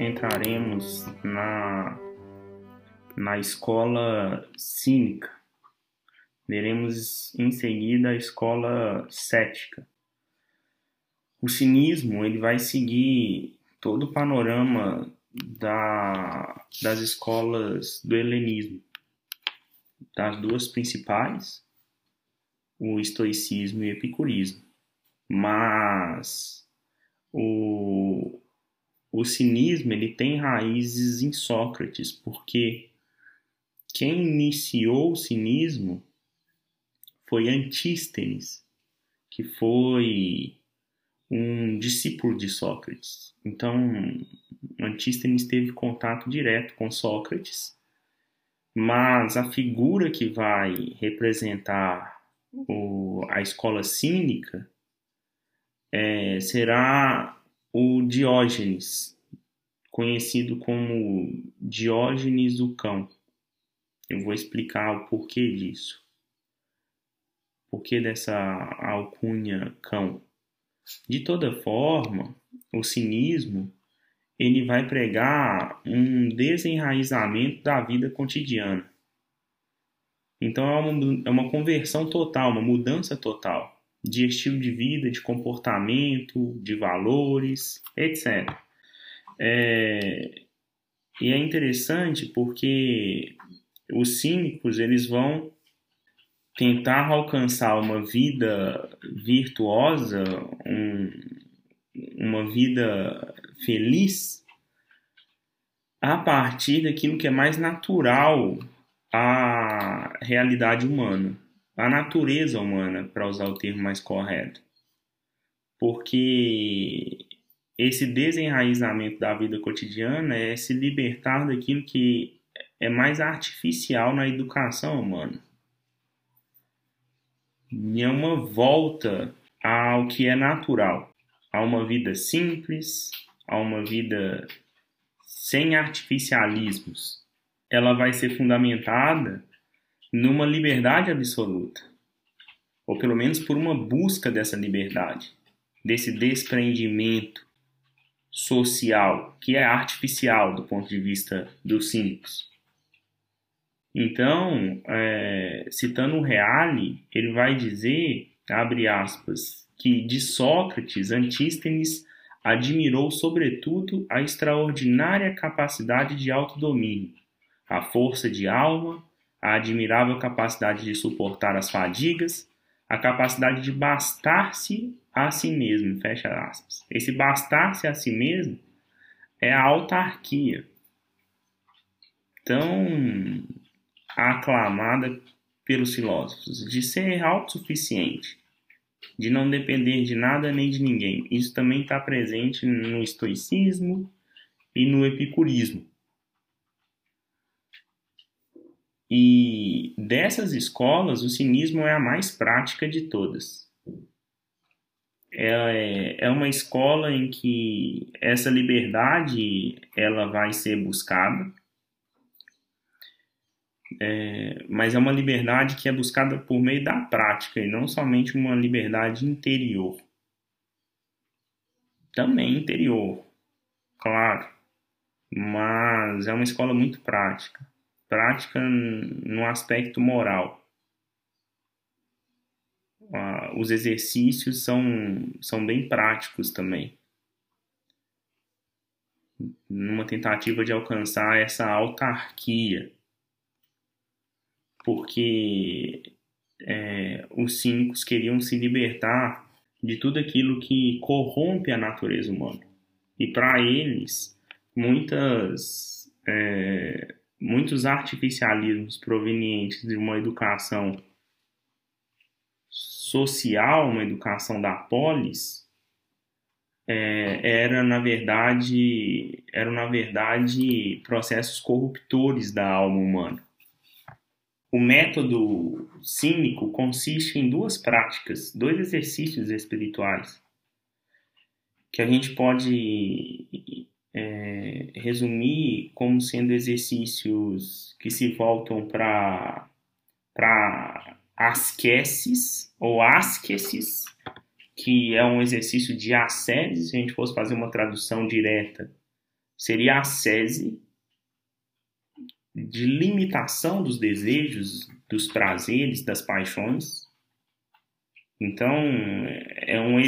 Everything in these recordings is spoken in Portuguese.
entraremos na, na escola cínica. Veremos em seguida a escola cética. O cinismo ele vai seguir todo o panorama da, das escolas do helenismo, das duas principais, o estoicismo e o epicurismo. Mas o, o cinismo ele tem raízes em Sócrates, porque quem iniciou o cinismo foi Antístenes, que foi um discípulo de Sócrates. Então, Antístenes teve contato direto com Sócrates, mas a figura que vai representar o, a escola cínica é, será o Diógenes, conhecido como Diógenes o Cão. Eu vou explicar o porquê disso. Porquê dessa alcunha cão? De toda forma, o cinismo ele vai pregar um desenraizamento da vida cotidiana. Então é uma, é uma conversão total, uma mudança total de estilo de vida, de comportamento, de valores, etc. É, e é interessante porque os cínicos eles vão tentar alcançar uma vida virtuosa, um, uma vida feliz, a partir daquilo que é mais natural à realidade humana, à natureza humana, para usar o termo mais correto. Porque esse desenraizamento da vida cotidiana é se libertar daquilo que é mais artificial na educação humana é uma volta ao que é natural, a uma vida simples, a uma vida sem artificialismos. Ela vai ser fundamentada numa liberdade absoluta, ou pelo menos por uma busca dessa liberdade, desse desprendimento social, que é artificial do ponto de vista dos cínicos. Então, é, citando o Reale, ele vai dizer, abre aspas, que de Sócrates, Antístenes admirou sobretudo a extraordinária capacidade de autodomínio, a força de alma, a admirável capacidade de suportar as fadigas, a capacidade de bastar-se a si mesmo, fecha aspas. Esse bastar-se a si mesmo é a autarquia. Então, aclamada pelos filósofos, de ser autossuficiente, de não depender de nada nem de ninguém. Isso também está presente no estoicismo e no epicurismo. E dessas escolas, o cinismo é a mais prática de todas. É, é uma escola em que essa liberdade ela vai ser buscada, é, mas é uma liberdade que é buscada por meio da prática e não somente uma liberdade interior. Também interior, claro, mas é uma escola muito prática prática no aspecto moral. Ah, os exercícios são, são bem práticos também numa tentativa de alcançar essa autarquia porque é, os cínicos queriam se libertar de tudo aquilo que corrompe a natureza humana. E para eles, muitas, é, muitos artificialismos provenientes de uma educação social, uma educação da polis, é, era na verdade eram na verdade processos corruptores da alma humana. O método cínico consiste em duas práticas, dois exercícios espirituais, que a gente pode é, resumir como sendo exercícios que se voltam para asqueses ou asqueses, que é um exercício de asceses, se a gente fosse fazer uma tradução direta, seria a sese de limitação dos desejos, dos prazeres, das paixões. Então, é um,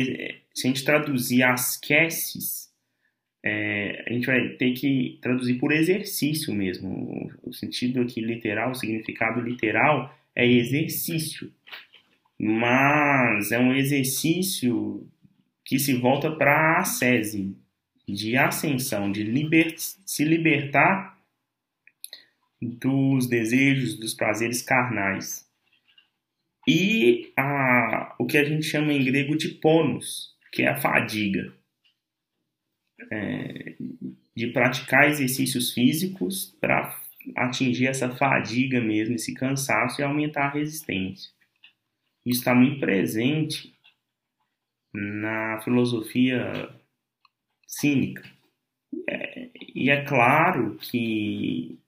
se a gente traduzir as queses, é, a gente vai ter que traduzir por exercício mesmo. O sentido aqui literal, o significado literal é exercício. Mas é um exercício que se volta para a ascese, de ascensão, de liber se libertar dos desejos, dos prazeres carnais. E a, o que a gente chama em grego de ponos, que é a fadiga. É, de praticar exercícios físicos para atingir essa fadiga mesmo, esse cansaço e aumentar a resistência. Isso está muito presente na filosofia cínica. É, e é claro que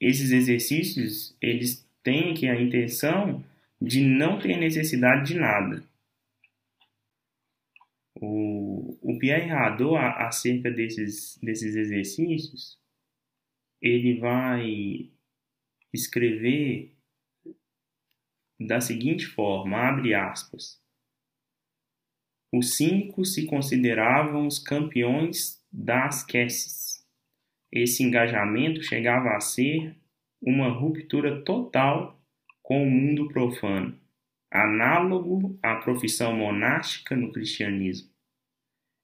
esses exercícios eles têm aqui a intenção de não ter necessidade de nada. O, o Pierre Hadot, acerca desses, desses exercícios, ele vai escrever da seguinte forma, abre aspas. Os cínicos se consideravam os campeões das queses. Esse engajamento chegava a ser uma ruptura total com o mundo profano, análogo à profissão monástica no cristianismo.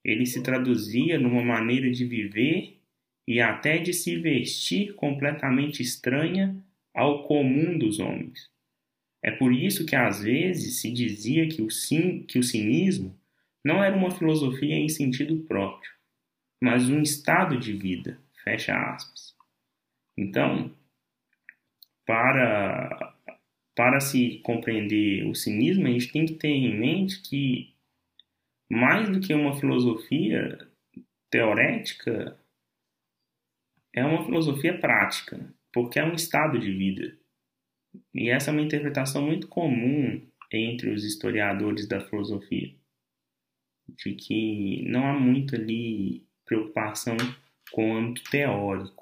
Ele se traduzia numa maneira de viver e até de se vestir completamente estranha ao comum dos homens. É por isso que às vezes se dizia que o, que o cinismo não era uma filosofia em sentido próprio, mas um estado de vida. Fecha aspas. Então, para, para se compreender o cinismo, a gente tem que ter em mente que, mais do que uma filosofia teorética, é uma filosofia prática, porque é um estado de vida. E essa é uma interpretação muito comum entre os historiadores da filosofia, de que não há muito ali preocupação com o âmbito teórico.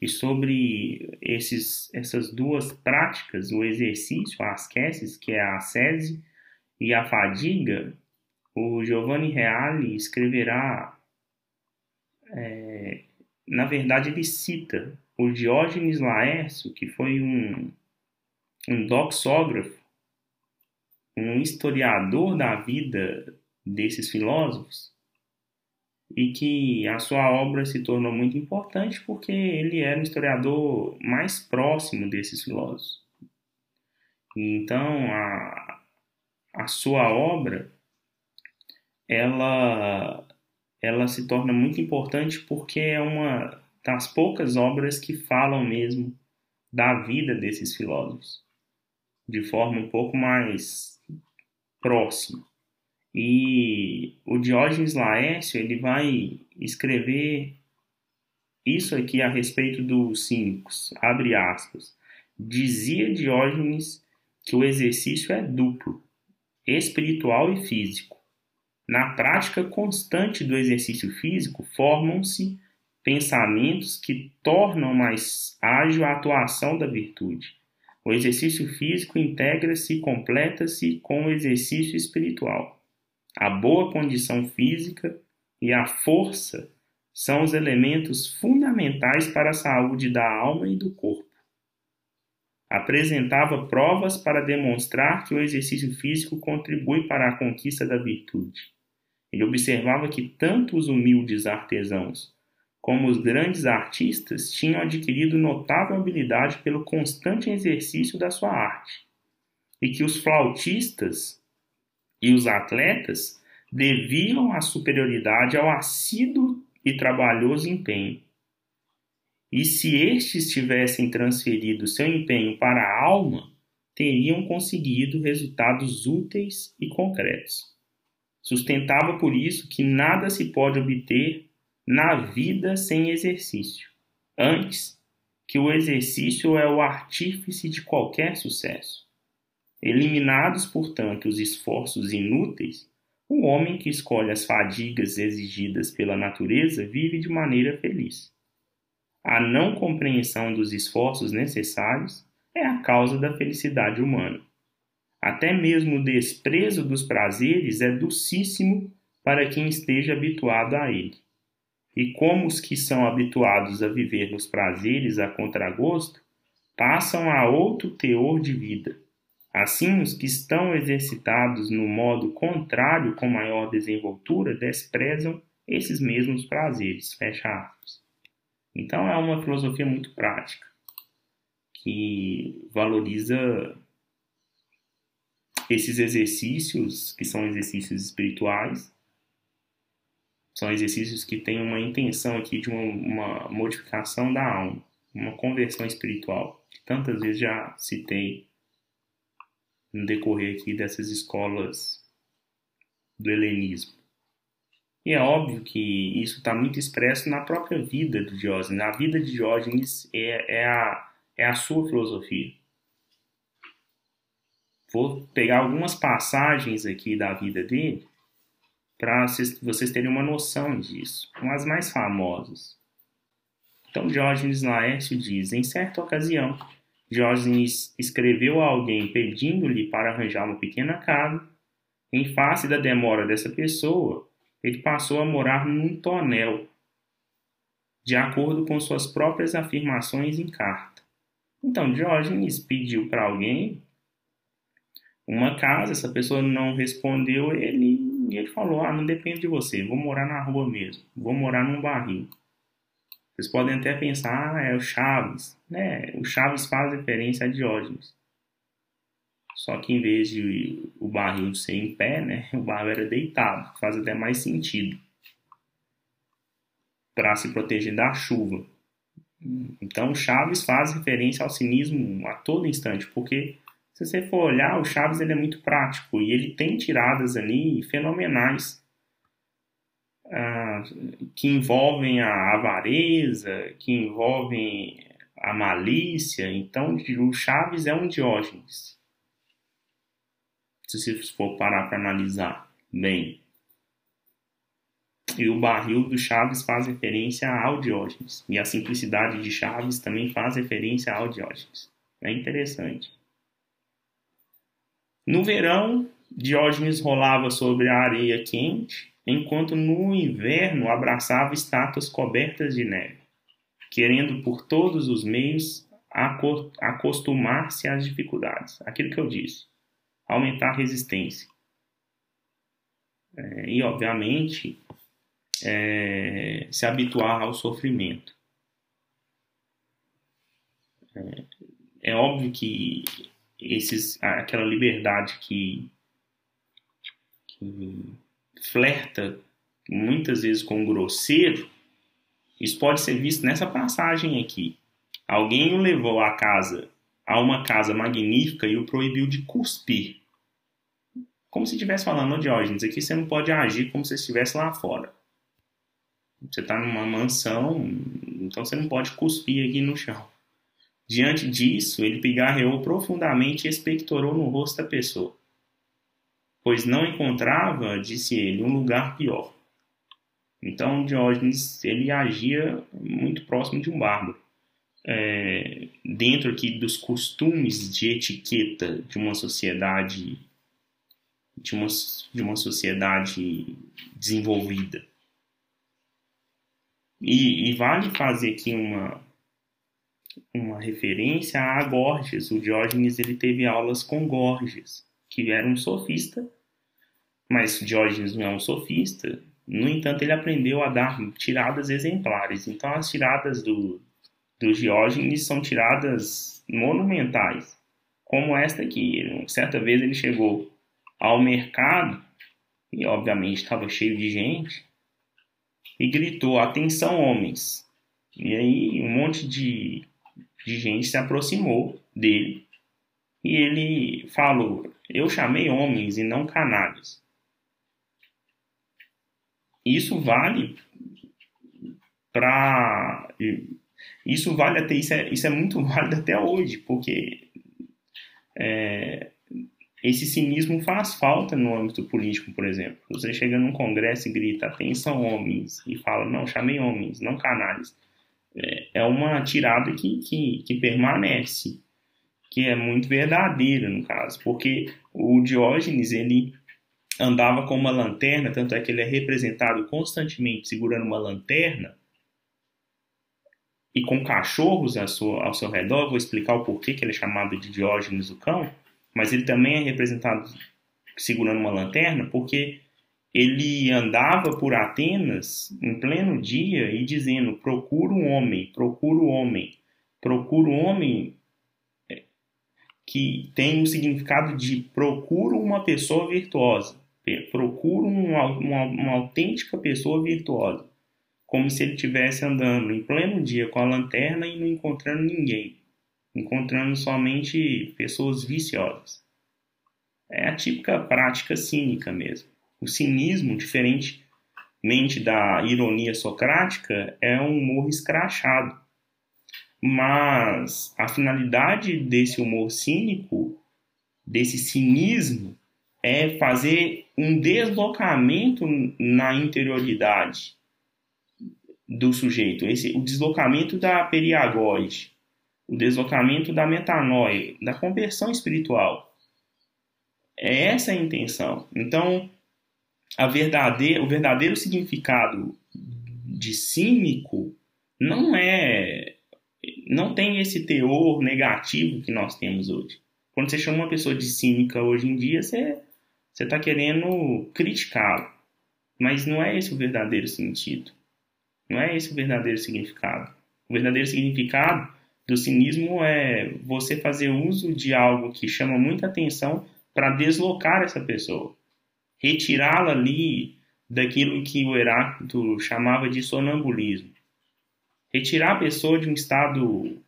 E sobre esses, essas duas práticas, o exercício, as queses, que é a sese e a fadiga, o Giovanni Reale escreverá, é, na verdade ele cita o Diógenes Laércio, que foi um, um doxógrafo, um historiador da vida desses filósofos, e que a sua obra se tornou muito importante porque ele era o historiador mais próximo desses filósofos. Então, a, a sua obra ela ela se torna muito importante porque é uma das poucas obras que falam mesmo da vida desses filósofos, de forma um pouco mais próxima. E o Diógenes Laércio ele vai escrever isso aqui a respeito dos cínicos, abre aspas. Dizia Diógenes que o exercício é duplo, espiritual e físico. Na prática constante do exercício físico, formam-se pensamentos que tornam mais ágil a atuação da virtude. O exercício físico integra-se e completa-se com o exercício espiritual. A boa condição física e a força são os elementos fundamentais para a saúde da alma e do corpo. Apresentava provas para demonstrar que o exercício físico contribui para a conquista da virtude. Ele observava que tanto os humildes artesãos como os grandes artistas, tinham adquirido notável habilidade pelo constante exercício da sua arte, e que os flautistas e os atletas deviam a superioridade ao assíduo e trabalhoso empenho. E se estes tivessem transferido seu empenho para a alma, teriam conseguido resultados úteis e concretos. Sustentava por isso que nada se pode obter na vida sem exercício. Antes, que o exercício é o artífice de qualquer sucesso. Eliminados, portanto, os esforços inúteis, O homem que escolhe as fadigas exigidas pela natureza vive de maneira feliz. A não compreensão dos esforços necessários é a causa da felicidade humana. Até mesmo o desprezo dos prazeres é docíssimo para quem esteja habituado a ele. E como os que são habituados a viver nos prazeres a contragosto, passam a outro teor de vida. Assim, os que estão exercitados no modo contrário com maior desenvoltura desprezam esses mesmos prazeres. Fecha aspas. Então, é uma filosofia muito prática, que valoriza esses exercícios, que são exercícios espirituais, são exercícios que têm uma intenção aqui de uma, uma modificação da alma, uma conversão espiritual, que tantas vezes já citei no decorrer aqui dessas escolas do helenismo. E é óbvio que isso está muito expresso na própria vida do Diógenes. A vida de Diógenes é, é, a, é a sua filosofia. Vou pegar algumas passagens aqui da vida dele para vocês terem uma noção disso. Umas mais famosas. Então, Diógenes Laércio diz: em certa ocasião, Diógenes escreveu a alguém pedindo-lhe para arranjar uma pequena casa. Em face da demora dessa pessoa, ele passou a morar num tonel, de acordo com suas próprias afirmações em carta. Então, Diógenes pediu para alguém uma casa, essa pessoa não respondeu ele e ele falou: Ah, não depende de você, vou morar na rua mesmo, vou morar num barril. Vocês podem até pensar, ah, é o Chaves. Né? O Chaves faz referência a Diógenes. Só que em vez de o barril ser em pé, né, o barril era deitado. Faz até mais sentido. Para se proteger da chuva. Então, Chaves faz referência ao cinismo a todo instante, porque se você for olhar, o Chaves ele é muito prático e ele tem tiradas ali fenomenais ah, que envolvem a avareza, que envolvem a malícia. Então, o Chaves é um Diógenes. Se você for parar para analisar bem. E o barril do Chaves faz referência ao Diógenes. E a simplicidade de Chaves também faz referência ao Diógenes. É interessante. No verão, Diógenes rolava sobre a areia quente enquanto no inverno abraçava estátuas cobertas de neve, querendo por todos os meios acostumar-se às dificuldades. Aquilo que eu disse, aumentar a resistência. É, e, obviamente, é, se habituar ao sofrimento. É, é óbvio que esses, aquela liberdade que, que flerta muitas vezes com o grosseiro, isso pode ser visto nessa passagem aqui. Alguém o levou à casa, a uma casa magnífica e o proibiu de cuspir. Como se estivesse falando, Diógenes, aqui você não pode agir como se estivesse lá fora. Você está numa mansão, então você não pode cuspir aqui no chão. Diante disso, ele pigarreou profundamente e expectorou no rosto da pessoa pois não encontrava, disse ele, um lugar pior. Então Diógenes ele agia muito próximo de um bárbaro. É, dentro aqui dos costumes de etiqueta de uma sociedade de uma, de uma sociedade desenvolvida. E, e, vale fazer aqui uma, uma referência a Gorgias. O Diógenes ele teve aulas com Gorgias, que era um sofista mas Diógenes não é um sofista. No entanto, ele aprendeu a dar tiradas exemplares. Então, as tiradas do, do Diógenes são tiradas monumentais, como esta aqui. Certa vez ele chegou ao mercado, e obviamente estava cheio de gente, e gritou: Atenção, homens! E aí, um monte de, de gente se aproximou dele e ele falou: Eu chamei homens e não canalhas. Isso vale para isso vale até isso é, isso é muito válido até hoje, porque é, esse cinismo faz falta no âmbito político, por exemplo. Você chega num congresso e grita, atenção homens, e fala, não, chamei homens, não canalhas. É, é uma tirada que, que, que permanece, que é muito verdadeira, no caso, porque o Diógenes, ele andava com uma lanterna, tanto é que ele é representado constantemente segurando uma lanterna, e com cachorros ao seu, ao seu redor, vou explicar o porquê que ele é chamado de Diógenes o cão, mas ele também é representado segurando uma lanterna, porque ele andava por Atenas em pleno dia e dizendo: procura um homem, procura um homem, procura um homem é, que tem o significado de procura uma pessoa virtuosa, procura uma, uma, uma autêntica pessoa virtuosa, como se ele estivesse andando em pleno dia com a lanterna e não encontrando ninguém encontrando somente pessoas viciosas. É a típica prática cínica mesmo. O cinismo, diferentemente da ironia socrática, é um humor escrachado. Mas a finalidade desse humor cínico, desse cinismo, é fazer um deslocamento na interioridade do sujeito, esse, o deslocamento da periagóide, o deslocamento da metanoia, da conversão espiritual. É essa a intenção. Então, a verdadeira, o verdadeiro significado de cínico não é não tem esse teor negativo que nós temos hoje. Quando você chama uma pessoa de cínica hoje em dia, você está querendo criticá-lo. Mas não é esse o verdadeiro sentido. Não é esse o verdadeiro significado. O verdadeiro significado do cinismo é você fazer uso de algo que chama muita atenção para deslocar essa pessoa, retirá-la ali daquilo que o Heráclito chamava de sonambulismo. Retirar a pessoa de um estado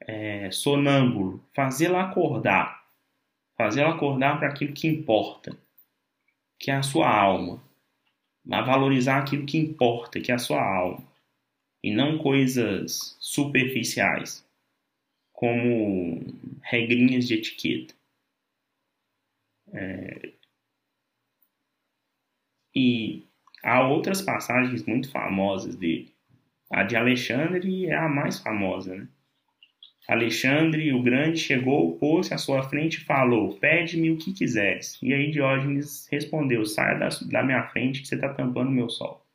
é, sonâmbulo, fazê-la acordar, fazê-la acordar para aquilo que importa, que é a sua alma, a valorizar aquilo que importa, que é a sua alma e não coisas superficiais, como regrinhas de etiqueta. É... E há outras passagens muito famosas dele. A de Alexandre é a mais famosa, né? Alexandre o Grande chegou, pôs-se à sua frente e falou: Pede-me o que quiseres. E aí Diógenes respondeu: Saia da, da minha frente que você está tampando o meu sol.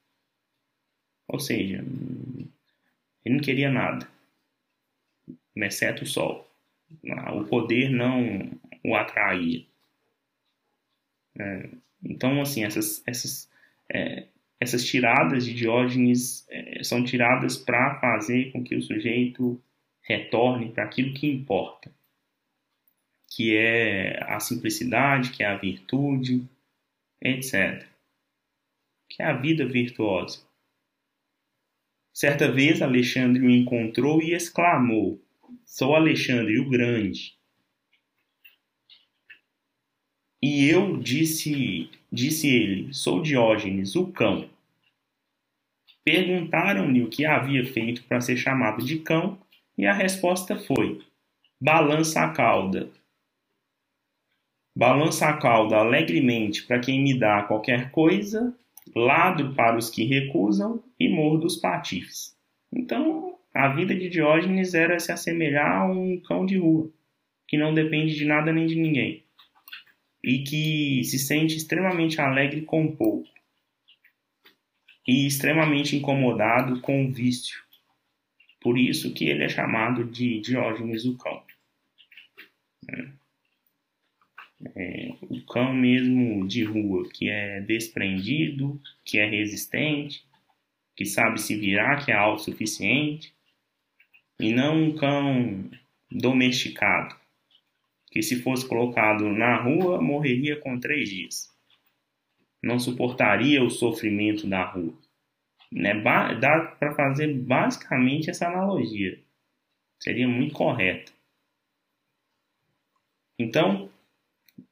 Ou seja, ele não queria nada, exceto o sol. O poder não o atraía. É, então, assim, essas, essas, é, essas tiradas de Diógenes é, são tiradas para fazer com que o sujeito retorne para aquilo que importa, que é a simplicidade, que é a virtude, etc. Que é a vida virtuosa. Certa vez Alexandre o encontrou e exclamou: Sou Alexandre o Grande. E eu disse, disse ele: Sou Diógenes, o cão. Perguntaram-lhe o que havia feito para ser chamado de cão, e a resposta foi: Balança a cauda. Balança a cauda alegremente para quem me dá qualquer coisa, lado para os que recusam e mordo os patifes. Então, a vida de Diógenes era se assemelhar a um cão de rua, que não depende de nada nem de ninguém, e que se sente extremamente alegre com pouco, e extremamente incomodado com o vício. Por isso que ele é chamado de Diógenes o cão. É é, o cão mesmo de rua, que é desprendido, que é resistente, que sabe se virar, que é autossuficiente, e não um cão domesticado, que se fosse colocado na rua morreria com três dias. Não suportaria o sofrimento da rua. Né? Dá para fazer basicamente essa analogia. Seria muito correta. Então,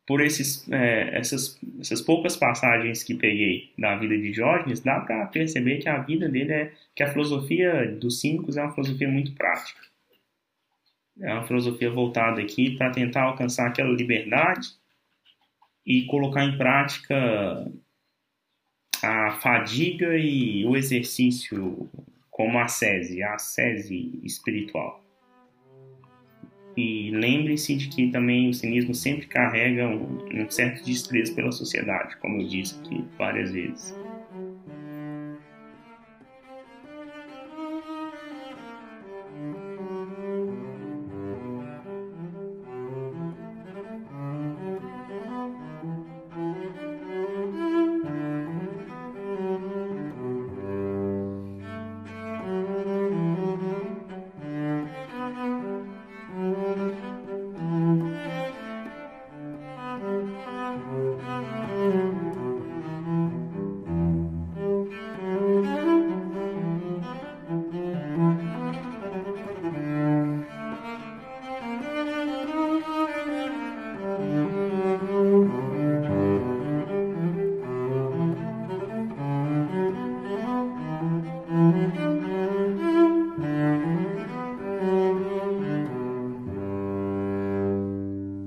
por esses, é, essas, essas poucas passagens que peguei da vida de Diógenes, dá para perceber que a vida dele é que a filosofia dos cínicos é uma filosofia muito prática. É uma filosofia voltada aqui para tentar alcançar aquela liberdade e colocar em prática a fadiga e o exercício como a sese, a sese espiritual. E lembre-se de que também o cinismo sempre carrega um, um certo desprezo pela sociedade, como eu disse aqui várias vezes.